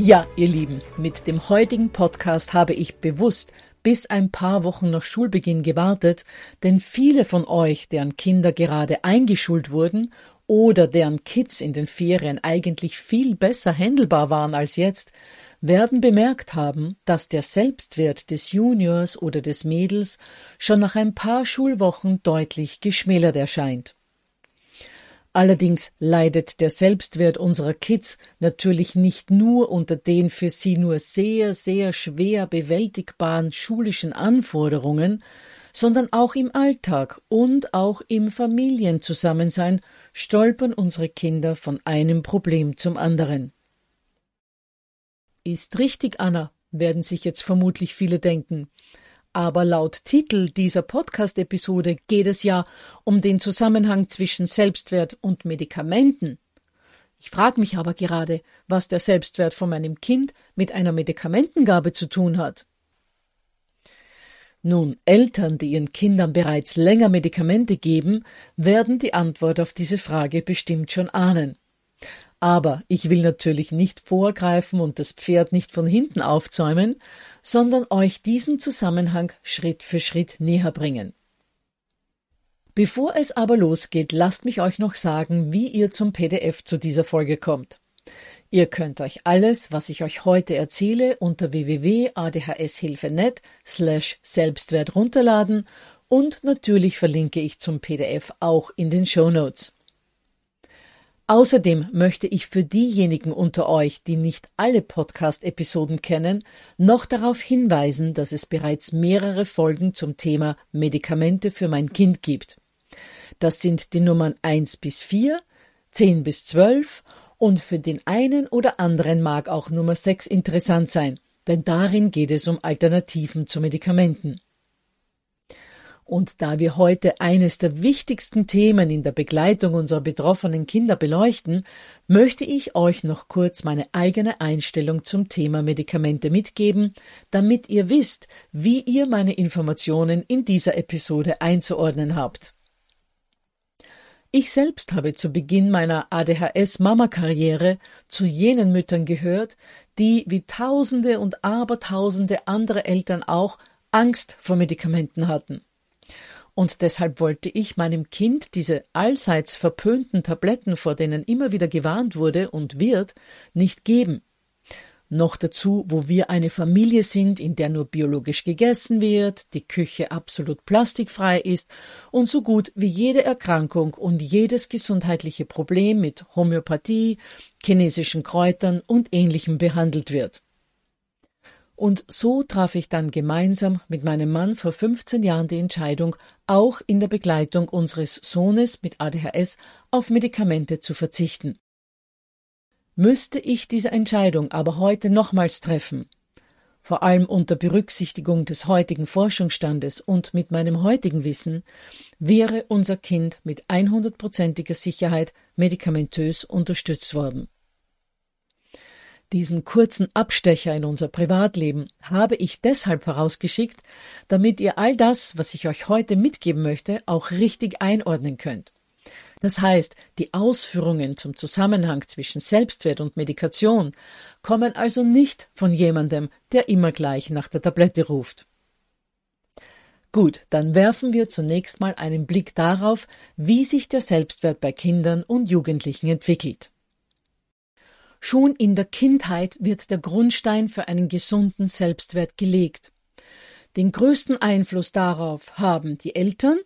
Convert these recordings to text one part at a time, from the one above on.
Ja, ihr Lieben, mit dem heutigen Podcast habe ich bewusst bis ein paar Wochen nach Schulbeginn gewartet, denn viele von euch, deren Kinder gerade eingeschult wurden oder deren Kids in den Ferien eigentlich viel besser händelbar waren als jetzt, werden bemerkt haben, dass der Selbstwert des Juniors oder des Mädels schon nach ein paar Schulwochen deutlich geschmälert erscheint. Allerdings leidet der Selbstwert unserer Kids natürlich nicht nur unter den für sie nur sehr, sehr schwer bewältigbaren schulischen Anforderungen, sondern auch im Alltag und auch im Familienzusammensein stolpern unsere Kinder von einem Problem zum anderen. Ist richtig, Anna, werden sich jetzt vermutlich viele denken. Aber laut Titel dieser Podcast-Episode geht es ja um den Zusammenhang zwischen Selbstwert und Medikamenten. Ich frage mich aber gerade, was der Selbstwert von meinem Kind mit einer Medikamentengabe zu tun hat. Nun, Eltern, die ihren Kindern bereits länger Medikamente geben, werden die Antwort auf diese Frage bestimmt schon ahnen. Aber ich will natürlich nicht vorgreifen und das Pferd nicht von hinten aufzäumen, sondern euch diesen Zusammenhang Schritt für Schritt näher bringen. Bevor es aber losgeht, lasst mich euch noch sagen, wie ihr zum PDF zu dieser Folge kommt. Ihr könnt euch alles, was ich euch heute erzähle, unter www.adhshilfe.net slash Selbstwert runterladen und natürlich verlinke ich zum PDF auch in den Show Notes. Außerdem möchte ich für diejenigen unter euch, die nicht alle Podcast-Episoden kennen, noch darauf hinweisen, dass es bereits mehrere Folgen zum Thema Medikamente für mein Kind gibt. Das sind die Nummern 1 bis 4, 10 bis 12 und für den einen oder anderen mag auch Nummer 6 interessant sein, denn darin geht es um Alternativen zu Medikamenten. Und da wir heute eines der wichtigsten Themen in der Begleitung unserer betroffenen Kinder beleuchten, möchte ich euch noch kurz meine eigene Einstellung zum Thema Medikamente mitgeben, damit ihr wisst, wie ihr meine Informationen in dieser Episode einzuordnen habt. Ich selbst habe zu Beginn meiner ADHS-Mama-Karriere zu jenen Müttern gehört, die wie Tausende und Abertausende andere Eltern auch Angst vor Medikamenten hatten. Und deshalb wollte ich meinem Kind diese allseits verpönten Tabletten, vor denen immer wieder gewarnt wurde und wird, nicht geben. Noch dazu, wo wir eine Familie sind, in der nur biologisch gegessen wird, die Küche absolut plastikfrei ist und so gut wie jede Erkrankung und jedes gesundheitliche Problem mit Homöopathie, chinesischen Kräutern und ähnlichem behandelt wird. Und so traf ich dann gemeinsam mit meinem Mann vor 15 Jahren die Entscheidung, auch in der Begleitung unseres Sohnes mit ADHS auf Medikamente zu verzichten. Müsste ich diese Entscheidung aber heute nochmals treffen, vor allem unter Berücksichtigung des heutigen Forschungsstandes und mit meinem heutigen Wissen, wäre unser Kind mit 100%iger Sicherheit medikamentös unterstützt worden. Diesen kurzen Abstecher in unser Privatleben habe ich deshalb vorausgeschickt, damit ihr all das, was ich euch heute mitgeben möchte, auch richtig einordnen könnt. Das heißt, die Ausführungen zum Zusammenhang zwischen Selbstwert und Medikation kommen also nicht von jemandem, der immer gleich nach der Tablette ruft. Gut, dann werfen wir zunächst mal einen Blick darauf, wie sich der Selbstwert bei Kindern und Jugendlichen entwickelt. Schon in der Kindheit wird der Grundstein für einen gesunden Selbstwert gelegt. Den größten Einfluss darauf haben die Eltern,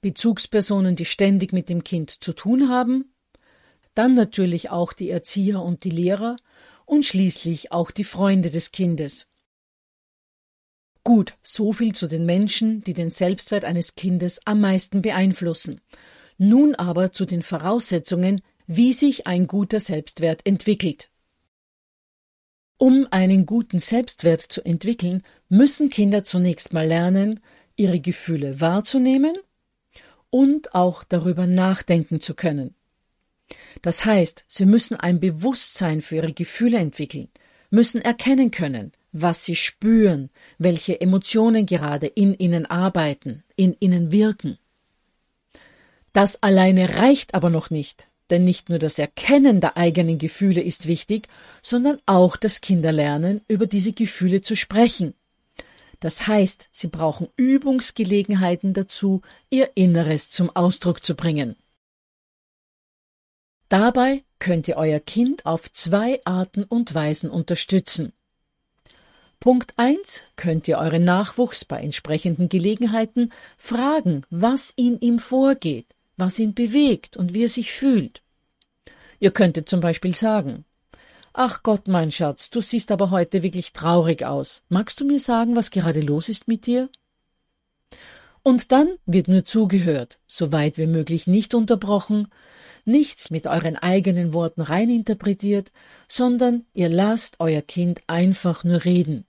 Bezugspersonen, die ständig mit dem Kind zu tun haben, dann natürlich auch die Erzieher und die Lehrer und schließlich auch die Freunde des Kindes. Gut, so viel zu den Menschen, die den Selbstwert eines Kindes am meisten beeinflussen. Nun aber zu den Voraussetzungen, wie sich ein guter Selbstwert entwickelt. Um einen guten Selbstwert zu entwickeln, müssen Kinder zunächst mal lernen, ihre Gefühle wahrzunehmen und auch darüber nachdenken zu können. Das heißt, sie müssen ein Bewusstsein für ihre Gefühle entwickeln, müssen erkennen können, was sie spüren, welche Emotionen gerade in ihnen arbeiten, in ihnen wirken. Das alleine reicht aber noch nicht. Denn nicht nur das Erkennen der eigenen Gefühle ist wichtig, sondern auch das Kinderlernen, über diese Gefühle zu sprechen. Das heißt, sie brauchen Übungsgelegenheiten dazu, ihr Inneres zum Ausdruck zu bringen. Dabei könnt ihr euer Kind auf zwei Arten und Weisen unterstützen. Punkt 1 könnt ihr euren Nachwuchs bei entsprechenden Gelegenheiten fragen, was in ihm vorgeht was ihn bewegt und wie er sich fühlt. Ihr könntet zum Beispiel sagen Ach Gott, mein Schatz, du siehst aber heute wirklich traurig aus. Magst du mir sagen, was gerade los ist mit dir? Und dann wird nur zugehört, so weit wie möglich nicht unterbrochen, nichts mit euren eigenen Worten reininterpretiert, sondern ihr lasst euer Kind einfach nur reden.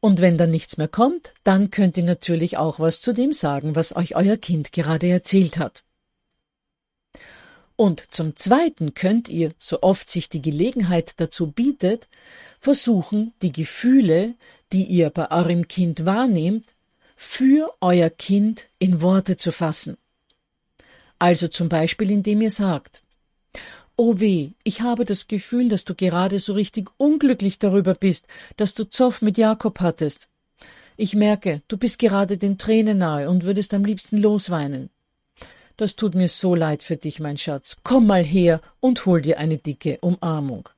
Und wenn dann nichts mehr kommt, dann könnt ihr natürlich auch was zu dem sagen, was euch euer Kind gerade erzählt hat. Und zum Zweiten könnt ihr, so oft sich die Gelegenheit dazu bietet, versuchen, die Gefühle, die ihr bei eurem Kind wahrnehmt, für euer Kind in Worte zu fassen. Also zum Beispiel, indem ihr sagt, Oh weh, ich habe das Gefühl, dass du gerade so richtig unglücklich darüber bist, dass du Zoff mit Jakob hattest. Ich merke, du bist gerade den Tränen nahe und würdest am liebsten losweinen. Das tut mir so leid für dich, mein Schatz. Komm mal her und hol dir eine dicke Umarmung.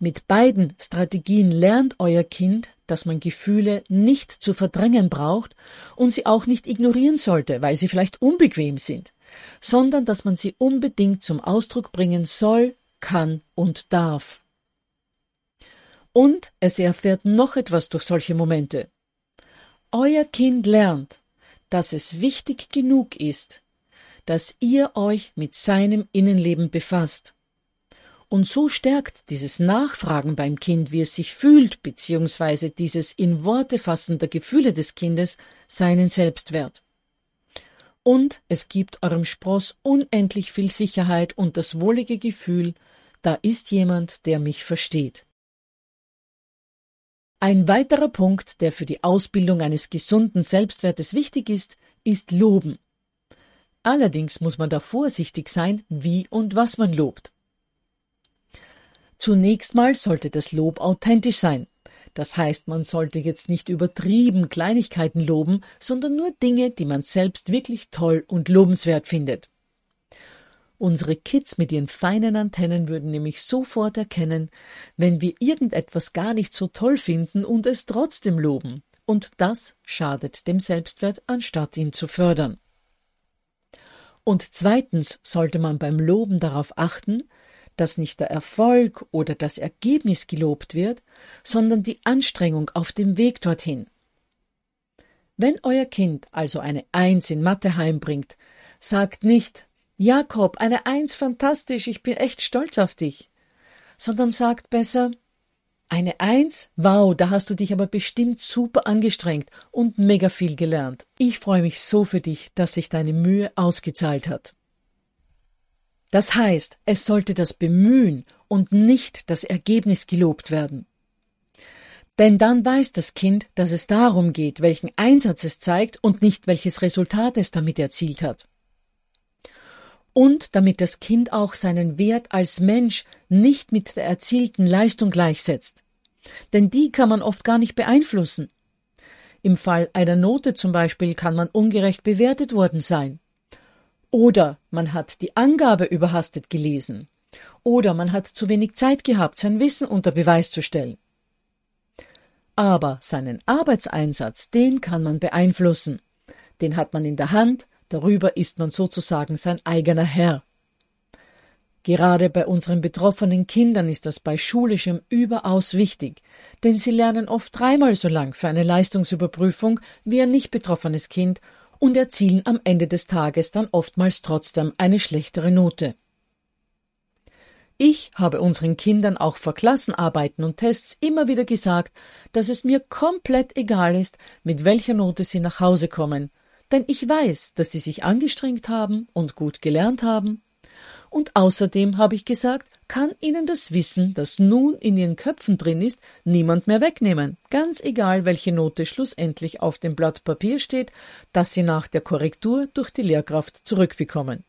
Mit beiden Strategien lernt euer Kind, dass man Gefühle nicht zu verdrängen braucht und sie auch nicht ignorieren sollte, weil sie vielleicht unbequem sind sondern dass man sie unbedingt zum Ausdruck bringen soll, kann und darf. Und es erfährt noch etwas durch solche Momente. Euer Kind lernt, dass es wichtig genug ist, dass ihr euch mit seinem Innenleben befasst. Und so stärkt dieses Nachfragen beim Kind, wie es sich fühlt, beziehungsweise dieses in Worte fassen der Gefühle des Kindes, seinen Selbstwert und es gibt eurem Spross unendlich viel Sicherheit und das wohlige Gefühl, da ist jemand, der mich versteht. Ein weiterer Punkt, der für die Ausbildung eines gesunden Selbstwertes wichtig ist, ist Loben. Allerdings muss man da vorsichtig sein, wie und was man lobt. Zunächst mal sollte das Lob authentisch sein. Das heißt, man sollte jetzt nicht übertrieben Kleinigkeiten loben, sondern nur Dinge, die man selbst wirklich toll und lobenswert findet. Unsere Kids mit ihren feinen Antennen würden nämlich sofort erkennen, wenn wir irgendetwas gar nicht so toll finden und es trotzdem loben. Und das schadet dem Selbstwert, anstatt ihn zu fördern. Und zweitens sollte man beim Loben darauf achten, dass nicht der Erfolg oder das Ergebnis gelobt wird, sondern die Anstrengung auf dem Weg dorthin. Wenn euer Kind also eine Eins in Mathe heimbringt, sagt nicht Jakob, eine Eins fantastisch, ich bin echt stolz auf dich, sondern sagt besser eine Eins? Wow, da hast du dich aber bestimmt super angestrengt und mega viel gelernt. Ich freue mich so für dich, dass sich deine Mühe ausgezahlt hat. Das heißt, es sollte das Bemühen und nicht das Ergebnis gelobt werden. Denn dann weiß das Kind, dass es darum geht, welchen Einsatz es zeigt und nicht welches Resultat es damit erzielt hat. Und damit das Kind auch seinen Wert als Mensch nicht mit der erzielten Leistung gleichsetzt. Denn die kann man oft gar nicht beeinflussen. Im Fall einer Note zum Beispiel kann man ungerecht bewertet worden sein. Oder man hat die Angabe überhastet gelesen. Oder man hat zu wenig Zeit gehabt, sein Wissen unter Beweis zu stellen. Aber seinen Arbeitseinsatz, den kann man beeinflussen. Den hat man in der Hand, darüber ist man sozusagen sein eigener Herr. Gerade bei unseren betroffenen Kindern ist das bei schulischem überaus wichtig, denn sie lernen oft dreimal so lang für eine Leistungsüberprüfung wie ein nicht betroffenes Kind und erzielen am Ende des Tages dann oftmals trotzdem eine schlechtere Note. Ich habe unseren Kindern auch vor Klassenarbeiten und Tests immer wieder gesagt, dass es mir komplett egal ist, mit welcher Note sie nach Hause kommen, denn ich weiß, dass sie sich angestrengt haben und gut gelernt haben. Und außerdem habe ich gesagt, kann ihnen das Wissen, das nun in ihren Köpfen drin ist, niemand mehr wegnehmen, ganz egal, welche Note schlussendlich auf dem Blatt Papier steht, das sie nach der Korrektur durch die Lehrkraft zurückbekommen.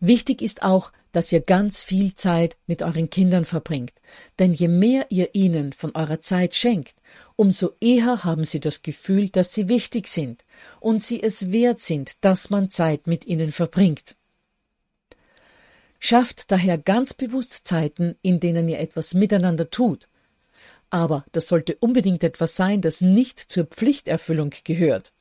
Wichtig ist auch, dass ihr ganz viel Zeit mit euren Kindern verbringt, denn je mehr ihr ihnen von eurer Zeit schenkt, umso eher haben sie das Gefühl, dass sie wichtig sind und sie es wert sind, dass man Zeit mit ihnen verbringt. Schafft daher ganz bewusst Zeiten, in denen ihr etwas miteinander tut. Aber das sollte unbedingt etwas sein, das nicht zur Pflichterfüllung gehört.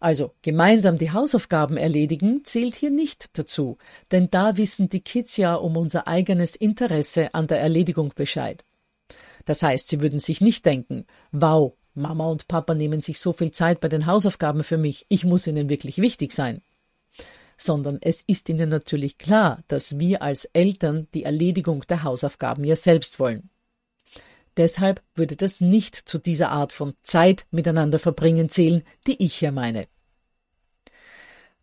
Also gemeinsam die Hausaufgaben erledigen zählt hier nicht dazu, denn da wissen die Kids ja um unser eigenes Interesse an der Erledigung Bescheid. Das heißt, sie würden sich nicht denken, wow, Mama und Papa nehmen sich so viel Zeit bei den Hausaufgaben für mich, ich muss ihnen wirklich wichtig sein. Sondern es ist ihnen natürlich klar, dass wir als Eltern die Erledigung der Hausaufgaben ja selbst wollen. Deshalb würde das nicht zu dieser Art von Zeit miteinander verbringen zählen, die ich hier meine.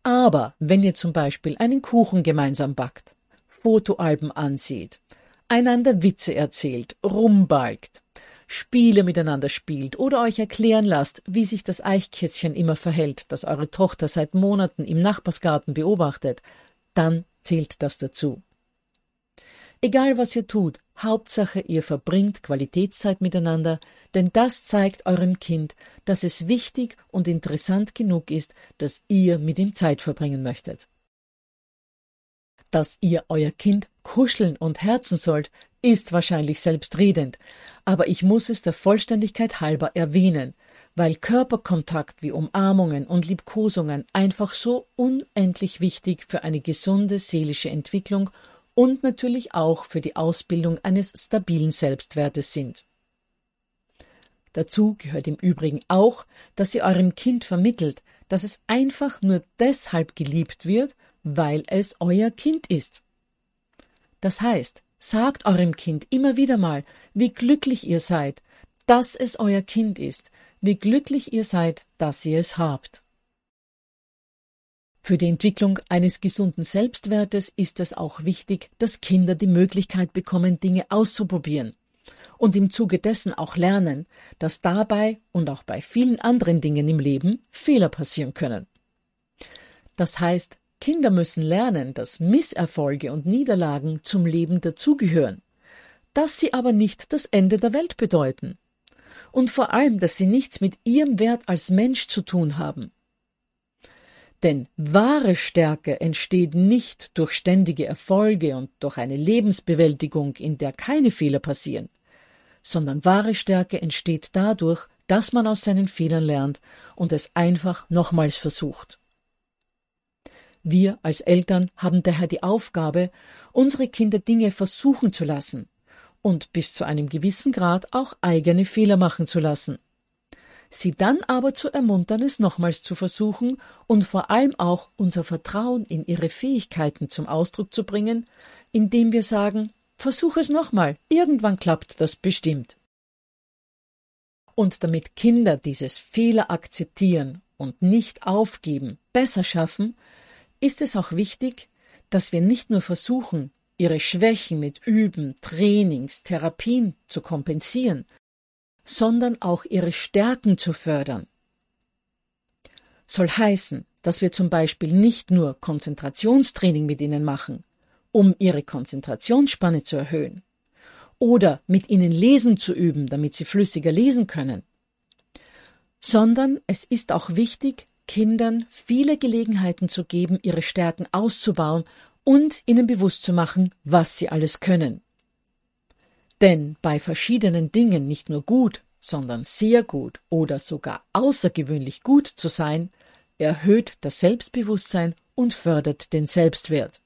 Aber wenn ihr zum Beispiel einen Kuchen gemeinsam backt, Fotoalben ansieht, einander Witze erzählt, rumbalgt, Spiele miteinander spielt oder euch erklären lasst, wie sich das Eichkätzchen immer verhält, das eure Tochter seit Monaten im Nachbarsgarten beobachtet, dann zählt das dazu. Egal was ihr tut, Hauptsache ihr verbringt Qualitätszeit miteinander, denn das zeigt eurem Kind, dass es wichtig und interessant genug ist, dass ihr mit ihm Zeit verbringen möchtet. Dass ihr euer Kind kuscheln und herzen sollt, ist wahrscheinlich selbstredend, aber ich muss es der Vollständigkeit halber erwähnen, weil Körperkontakt wie Umarmungen und Liebkosungen einfach so unendlich wichtig für eine gesunde seelische Entwicklung und natürlich auch für die Ausbildung eines stabilen Selbstwertes sind. Dazu gehört im Übrigen auch, dass ihr eurem Kind vermittelt, dass es einfach nur deshalb geliebt wird, weil es euer Kind ist. Das heißt, sagt eurem Kind immer wieder mal, wie glücklich ihr seid, dass es euer Kind ist, wie glücklich ihr seid, dass ihr es habt. Für die Entwicklung eines gesunden Selbstwertes ist es auch wichtig, dass Kinder die Möglichkeit bekommen, Dinge auszuprobieren und im Zuge dessen auch lernen, dass dabei und auch bei vielen anderen Dingen im Leben Fehler passieren können. Das heißt, Kinder müssen lernen, dass Misserfolge und Niederlagen zum Leben dazugehören, dass sie aber nicht das Ende der Welt bedeuten und vor allem, dass sie nichts mit ihrem Wert als Mensch zu tun haben. Denn wahre Stärke entsteht nicht durch ständige Erfolge und durch eine Lebensbewältigung, in der keine Fehler passieren, sondern wahre Stärke entsteht dadurch, dass man aus seinen Fehlern lernt und es einfach nochmals versucht. Wir als Eltern haben daher die Aufgabe, unsere Kinder Dinge versuchen zu lassen und bis zu einem gewissen Grad auch eigene Fehler machen zu lassen. Sie dann aber zu ermuntern, es nochmals zu versuchen und vor allem auch unser Vertrauen in ihre Fähigkeiten zum Ausdruck zu bringen, indem wir sagen, versuch es nochmal, irgendwann klappt das bestimmt. Und damit Kinder dieses Fehler akzeptieren und nicht aufgeben, besser schaffen, ist es auch wichtig, dass wir nicht nur versuchen, ihre Schwächen mit Üben, Trainings, Therapien zu kompensieren, sondern auch ihre Stärken zu fördern. Soll heißen, dass wir zum Beispiel nicht nur Konzentrationstraining mit ihnen machen, um ihre Konzentrationsspanne zu erhöhen, oder mit ihnen lesen zu üben, damit sie flüssiger lesen können, sondern es ist auch wichtig, Kindern viele Gelegenheiten zu geben, ihre Stärken auszubauen und ihnen bewusst zu machen, was sie alles können. Denn bei verschiedenen Dingen nicht nur gut, sondern sehr gut oder sogar außergewöhnlich gut zu sein, erhöht das Selbstbewusstsein und fördert den Selbstwert.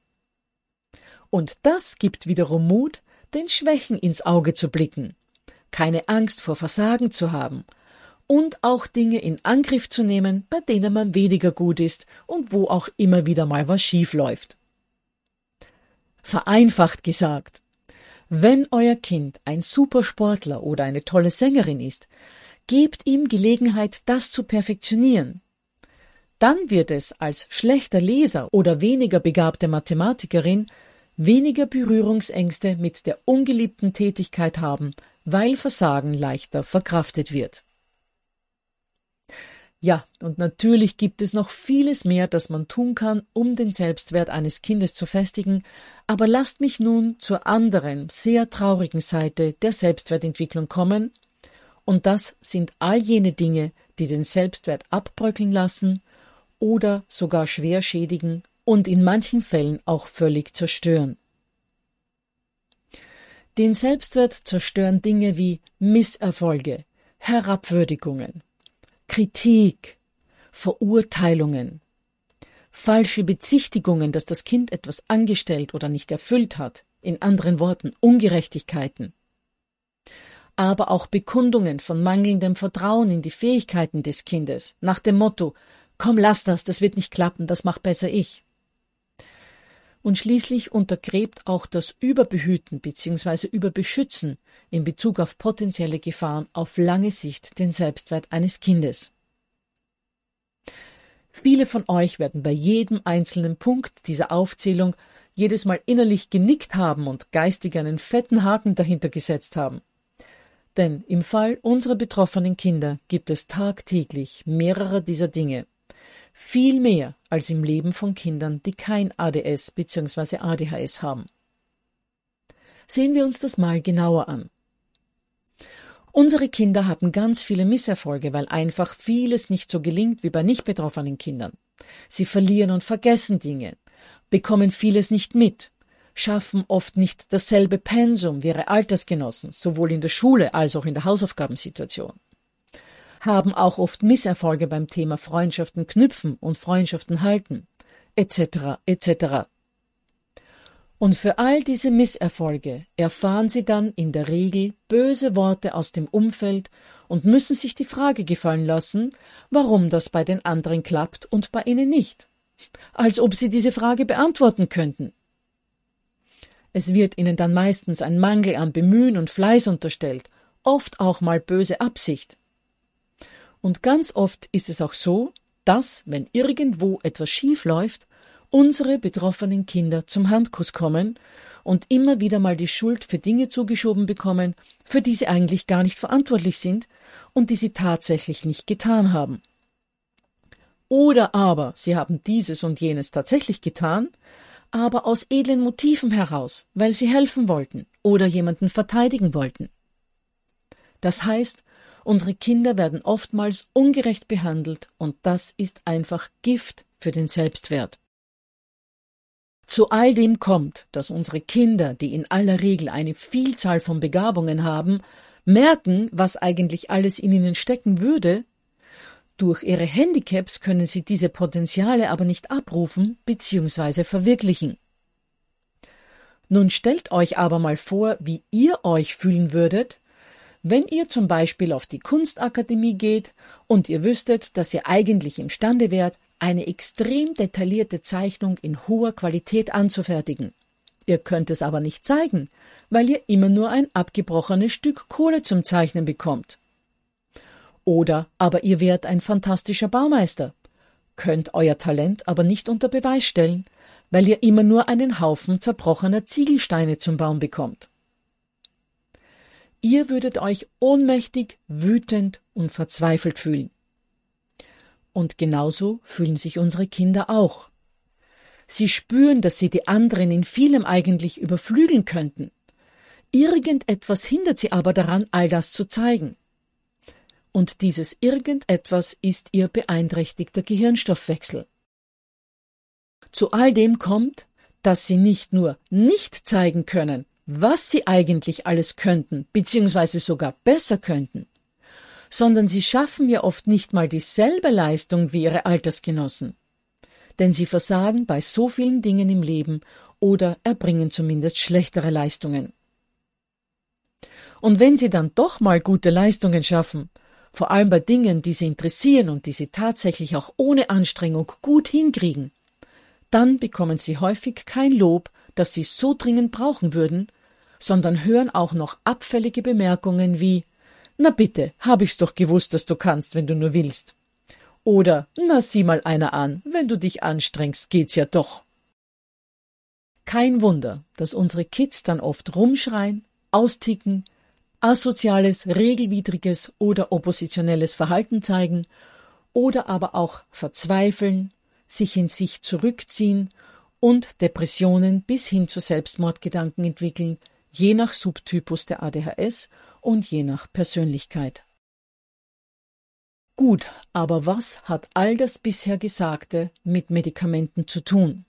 Und das gibt wiederum Mut, den Schwächen ins Auge zu blicken, keine Angst vor Versagen zu haben und auch Dinge in Angriff zu nehmen, bei denen man weniger gut ist und wo auch immer wieder mal was schief läuft. Vereinfacht gesagt, wenn euer Kind ein Supersportler oder eine tolle Sängerin ist, gebt ihm Gelegenheit, das zu perfektionieren. Dann wird es als schlechter Leser oder weniger begabte Mathematikerin weniger Berührungsängste mit der ungeliebten Tätigkeit haben, weil Versagen leichter verkraftet wird. Ja, und natürlich gibt es noch vieles mehr, das man tun kann, um den Selbstwert eines Kindes zu festigen, aber lasst mich nun zur anderen, sehr traurigen Seite der Selbstwertentwicklung kommen, und das sind all jene Dinge, die den Selbstwert abbröckeln lassen oder sogar schwer schädigen und in manchen Fällen auch völlig zerstören. Den Selbstwert zerstören Dinge wie Misserfolge, Herabwürdigungen, Kritik, Verurteilungen, falsche Bezichtigungen, dass das Kind etwas angestellt oder nicht erfüllt hat, in anderen Worten Ungerechtigkeiten, aber auch Bekundungen von mangelndem Vertrauen in die Fähigkeiten des Kindes, nach dem Motto Komm, lass das, das wird nicht klappen, das macht besser ich. Und schließlich untergräbt auch das Überbehüten bzw. Überbeschützen in Bezug auf potenzielle Gefahren auf lange Sicht den Selbstwert eines Kindes. Viele von euch werden bei jedem einzelnen Punkt dieser Aufzählung jedes Mal innerlich genickt haben und geistig einen fetten Haken dahinter gesetzt haben. Denn im Fall unserer betroffenen Kinder gibt es tagtäglich mehrere dieser Dinge. Viel mehr als im Leben von Kindern, die kein ADS bzw. ADHS haben. Sehen wir uns das mal genauer an. Unsere Kinder haben ganz viele Misserfolge, weil einfach vieles nicht so gelingt wie bei nicht betroffenen Kindern. Sie verlieren und vergessen Dinge, bekommen vieles nicht mit, schaffen oft nicht dasselbe Pensum wie ihre Altersgenossen, sowohl in der Schule als auch in der Hausaufgabensituation haben auch oft Misserfolge beim Thema Freundschaften knüpfen und Freundschaften halten, etc. etc. Und für all diese Misserfolge erfahren sie dann in der Regel böse Worte aus dem Umfeld und müssen sich die Frage gefallen lassen, warum das bei den anderen klappt und bei ihnen nicht, als ob sie diese Frage beantworten könnten. Es wird ihnen dann meistens ein Mangel an Bemühen und Fleiß unterstellt, oft auch mal böse Absicht. Und ganz oft ist es auch so, dass, wenn irgendwo etwas schief läuft, unsere betroffenen Kinder zum Handkuss kommen und immer wieder mal die Schuld für Dinge zugeschoben bekommen, für die sie eigentlich gar nicht verantwortlich sind und die sie tatsächlich nicht getan haben. Oder aber sie haben dieses und jenes tatsächlich getan, aber aus edlen Motiven heraus, weil sie helfen wollten oder jemanden verteidigen wollten. Das heißt, Unsere Kinder werden oftmals ungerecht behandelt und das ist einfach Gift für den Selbstwert. Zu all dem kommt, dass unsere Kinder, die in aller Regel eine Vielzahl von Begabungen haben, merken, was eigentlich alles in ihnen stecken würde, Durch ihre Handicaps können sie diese Potenziale aber nicht abrufen bzw. verwirklichen. Nun stellt euch aber mal vor, wie ihr euch fühlen würdet, wenn ihr zum Beispiel auf die Kunstakademie geht und ihr wüsstet, dass ihr eigentlich imstande wärt, eine extrem detaillierte Zeichnung in hoher Qualität anzufertigen. Ihr könnt es aber nicht zeigen, weil ihr immer nur ein abgebrochenes Stück Kohle zum Zeichnen bekommt. Oder aber ihr wärt ein fantastischer Baumeister, könnt euer Talent aber nicht unter Beweis stellen, weil ihr immer nur einen Haufen zerbrochener Ziegelsteine zum Bauen bekommt. Ihr würdet euch ohnmächtig, wütend und verzweifelt fühlen. Und genauso fühlen sich unsere Kinder auch. Sie spüren, dass sie die anderen in vielem eigentlich überflügeln könnten. Irgendetwas hindert sie aber daran, all das zu zeigen. Und dieses Irgendetwas ist ihr beeinträchtigter Gehirnstoffwechsel. Zu all dem kommt, dass sie nicht nur nicht zeigen können, was sie eigentlich alles könnten, beziehungsweise sogar besser könnten, sondern sie schaffen ja oft nicht mal dieselbe Leistung wie ihre Altersgenossen. Denn sie versagen bei so vielen Dingen im Leben oder erbringen zumindest schlechtere Leistungen. Und wenn sie dann doch mal gute Leistungen schaffen, vor allem bei Dingen, die sie interessieren und die sie tatsächlich auch ohne Anstrengung gut hinkriegen, dann bekommen sie häufig kein Lob, das sie so dringend brauchen würden, sondern hören auch noch abfällige Bemerkungen wie Na bitte, hab ich's doch gewusst, dass du kannst, wenn du nur willst. Oder Na sieh mal einer an, wenn du dich anstrengst, geht's ja doch. Kein Wunder, dass unsere Kids dann oft rumschreien, austicken, asoziales, regelwidriges oder oppositionelles Verhalten zeigen oder aber auch verzweifeln, sich in sich zurückziehen und Depressionen bis hin zu Selbstmordgedanken entwickeln, je nach Subtypus der ADHS und je nach Persönlichkeit. Gut, aber was hat all das bisher Gesagte mit Medikamenten zu tun?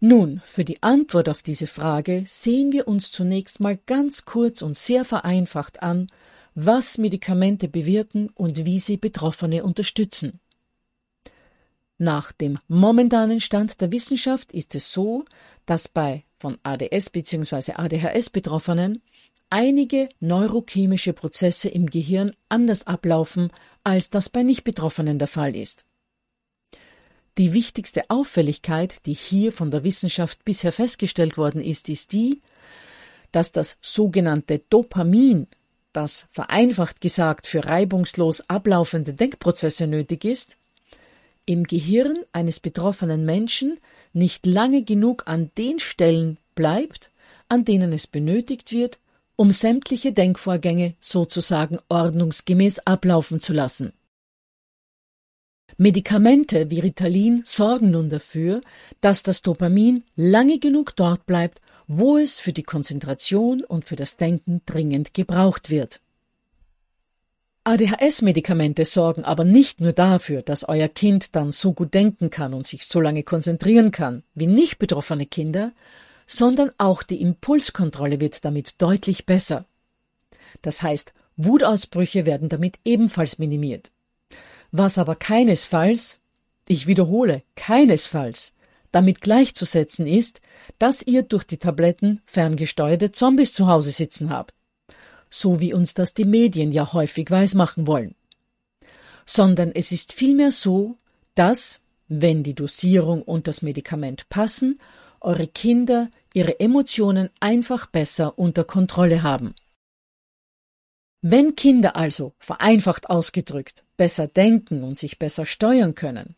Nun, für die Antwort auf diese Frage sehen wir uns zunächst mal ganz kurz und sehr vereinfacht an, was Medikamente bewirken und wie sie Betroffene unterstützen. Nach dem momentanen Stand der Wissenschaft ist es so, dass bei von ADS bzw. ADHS Betroffenen einige neurochemische Prozesse im Gehirn anders ablaufen, als das bei Nicht-Betroffenen der Fall ist. Die wichtigste Auffälligkeit, die hier von der Wissenschaft bisher festgestellt worden ist, ist die, dass das sogenannte Dopamin, das vereinfacht gesagt für reibungslos ablaufende Denkprozesse nötig ist, im Gehirn eines betroffenen Menschen nicht lange genug an den Stellen bleibt, an denen es benötigt wird, um sämtliche Denkvorgänge sozusagen ordnungsgemäß ablaufen zu lassen. Medikamente wie Ritalin sorgen nun dafür, dass das Dopamin lange genug dort bleibt, wo es für die Konzentration und für das Denken dringend gebraucht wird. ADHS-Medikamente sorgen aber nicht nur dafür, dass euer Kind dann so gut denken kann und sich so lange konzentrieren kann wie nicht betroffene Kinder, sondern auch die Impulskontrolle wird damit deutlich besser. Das heißt, Wutausbrüche werden damit ebenfalls minimiert. Was aber keinesfalls, ich wiederhole, keinesfalls, damit gleichzusetzen ist, dass ihr durch die Tabletten ferngesteuerte Zombies zu Hause sitzen habt so wie uns das die Medien ja häufig weismachen wollen. Sondern es ist vielmehr so, dass, wenn die Dosierung und das Medikament passen, eure Kinder ihre Emotionen einfach besser unter Kontrolle haben. Wenn Kinder also, vereinfacht ausgedrückt, besser denken und sich besser steuern können,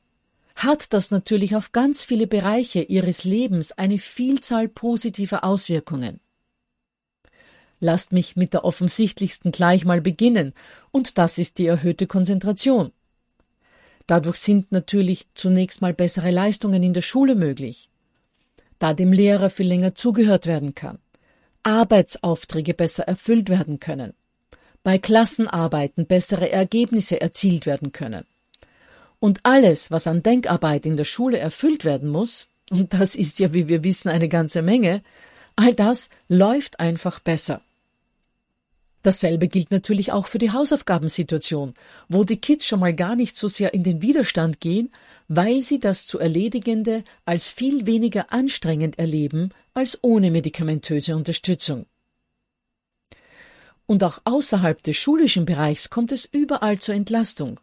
hat das natürlich auf ganz viele Bereiche ihres Lebens eine Vielzahl positiver Auswirkungen. Lasst mich mit der offensichtlichsten gleich mal beginnen, und das ist die erhöhte Konzentration. Dadurch sind natürlich zunächst mal bessere Leistungen in der Schule möglich, da dem Lehrer viel länger zugehört werden kann, Arbeitsaufträge besser erfüllt werden können, bei Klassenarbeiten bessere Ergebnisse erzielt werden können. Und alles, was an Denkarbeit in der Schule erfüllt werden muss, und das ist ja, wie wir wissen, eine ganze Menge, all das läuft einfach besser. Dasselbe gilt natürlich auch für die Hausaufgabensituation, wo die Kids schon mal gar nicht so sehr in den Widerstand gehen, weil sie das zu Erledigende als viel weniger anstrengend erleben als ohne medikamentöse Unterstützung. Und auch außerhalb des schulischen Bereichs kommt es überall zur Entlastung.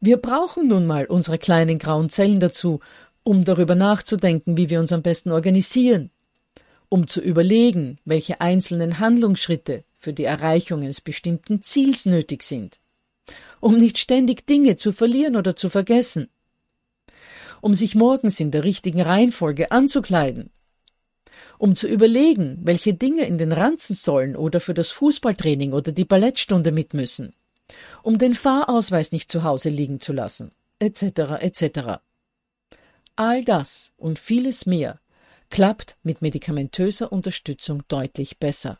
Wir brauchen nun mal unsere kleinen grauen Zellen dazu, um darüber nachzudenken, wie wir uns am besten organisieren, um zu überlegen, welche einzelnen Handlungsschritte für die Erreichung eines bestimmten Ziels nötig sind, um nicht ständig Dinge zu verlieren oder zu vergessen, um sich morgens in der richtigen Reihenfolge anzukleiden, um zu überlegen, welche Dinge in den Ranzen sollen oder für das Fußballtraining oder die Ballettstunde mit müssen, um den Fahrausweis nicht zu Hause liegen zu lassen, etc. etc. All das und vieles mehr klappt mit medikamentöser Unterstützung deutlich besser.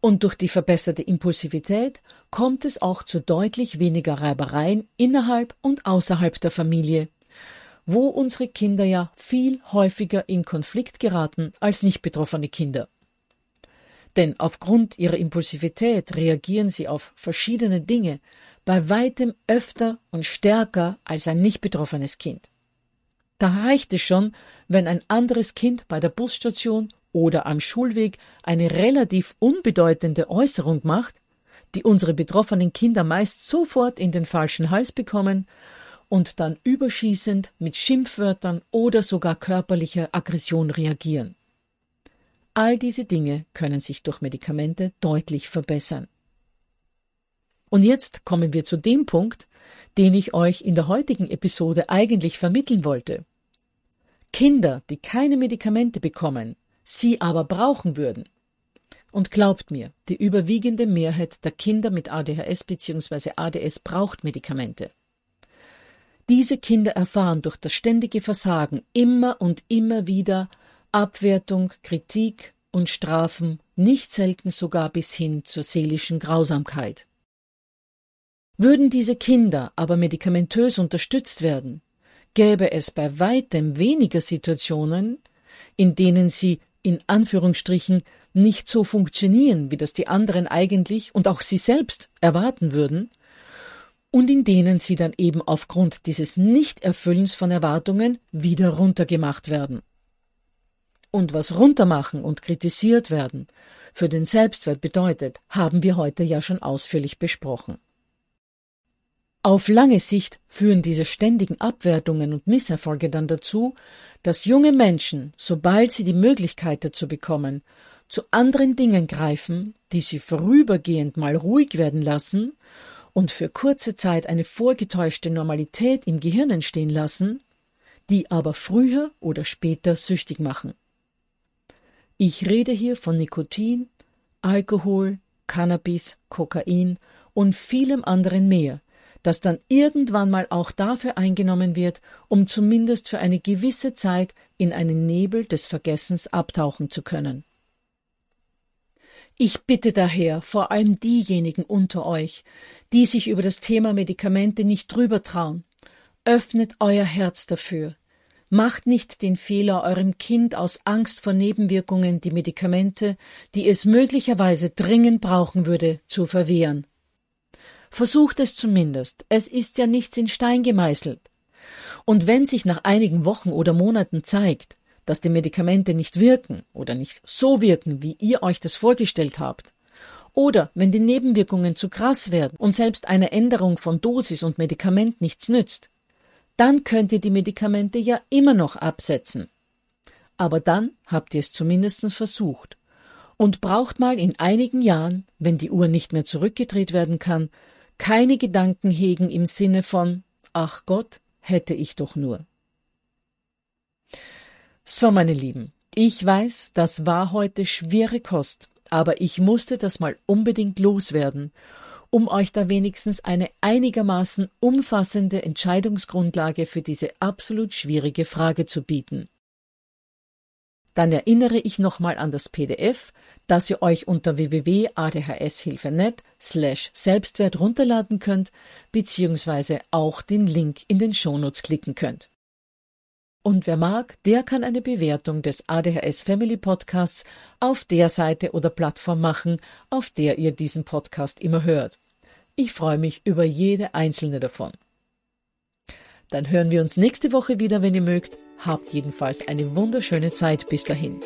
Und durch die verbesserte Impulsivität kommt es auch zu deutlich weniger Reibereien innerhalb und außerhalb der Familie, wo unsere Kinder ja viel häufiger in Konflikt geraten als nicht betroffene Kinder. Denn aufgrund ihrer Impulsivität reagieren sie auf verschiedene Dinge bei weitem öfter und stärker als ein nicht betroffenes Kind. Da reicht es schon, wenn ein anderes Kind bei der Busstation oder am Schulweg eine relativ unbedeutende Äußerung macht, die unsere betroffenen Kinder meist sofort in den falschen Hals bekommen und dann überschießend mit Schimpfwörtern oder sogar körperlicher Aggression reagieren. All diese Dinge können sich durch Medikamente deutlich verbessern. Und jetzt kommen wir zu dem Punkt, den ich euch in der heutigen Episode eigentlich vermitteln wollte. Kinder, die keine Medikamente bekommen, sie aber brauchen würden. Und glaubt mir, die überwiegende Mehrheit der Kinder mit ADHS bzw. ADS braucht Medikamente. Diese Kinder erfahren durch das ständige Versagen immer und immer wieder Abwertung, Kritik und Strafen, nicht selten sogar bis hin zur seelischen Grausamkeit. Würden diese Kinder aber medikamentös unterstützt werden, gäbe es bei weitem weniger Situationen, in denen sie in Anführungsstrichen nicht so funktionieren, wie das die anderen eigentlich und auch sie selbst erwarten würden, und in denen sie dann eben aufgrund dieses Nichterfüllens von Erwartungen wieder runtergemacht werden. Und was runtermachen und kritisiert werden für den Selbstwert bedeutet, haben wir heute ja schon ausführlich besprochen. Auf lange Sicht führen diese ständigen Abwertungen und Misserfolge dann dazu, dass junge Menschen, sobald sie die Möglichkeit dazu bekommen, zu anderen Dingen greifen, die sie vorübergehend mal ruhig werden lassen und für kurze Zeit eine vorgetäuschte Normalität im Gehirn entstehen lassen, die aber früher oder später süchtig machen. Ich rede hier von Nikotin, Alkohol, Cannabis, Kokain und vielem anderen mehr, das dann irgendwann mal auch dafür eingenommen wird, um zumindest für eine gewisse Zeit in einen Nebel des Vergessens abtauchen zu können. Ich bitte daher vor allem diejenigen unter euch, die sich über das Thema Medikamente nicht drüber trauen, öffnet euer Herz dafür. Macht nicht den Fehler, eurem Kind aus Angst vor Nebenwirkungen die Medikamente, die es möglicherweise dringend brauchen würde, zu verwehren. Versucht es zumindest. Es ist ja nichts in Stein gemeißelt. Und wenn sich nach einigen Wochen oder Monaten zeigt, dass die Medikamente nicht wirken oder nicht so wirken, wie ihr euch das vorgestellt habt, oder wenn die Nebenwirkungen zu krass werden und selbst eine Änderung von Dosis und Medikament nichts nützt, dann könnt ihr die Medikamente ja immer noch absetzen. Aber dann habt ihr es zumindest versucht und braucht mal in einigen Jahren, wenn die Uhr nicht mehr zurückgedreht werden kann, keine Gedanken hegen im Sinne von Ach Gott, hätte ich doch nur. So, meine Lieben, ich weiß, das war heute schwere Kost, aber ich musste das mal unbedingt loswerden, um euch da wenigstens eine einigermaßen umfassende Entscheidungsgrundlage für diese absolut schwierige Frage zu bieten. Dann erinnere ich nochmal an das PDF, das ihr euch unter www.adhshilfe.net slash Selbstwert runterladen könnt, beziehungsweise auch den Link in den Shownotes klicken könnt. Und wer mag, der kann eine Bewertung des ADHS Family Podcasts auf der Seite oder Plattform machen, auf der ihr diesen Podcast immer hört. Ich freue mich über jede einzelne davon. Dann hören wir uns nächste Woche wieder, wenn ihr mögt. Habt jedenfalls eine wunderschöne Zeit bis dahin.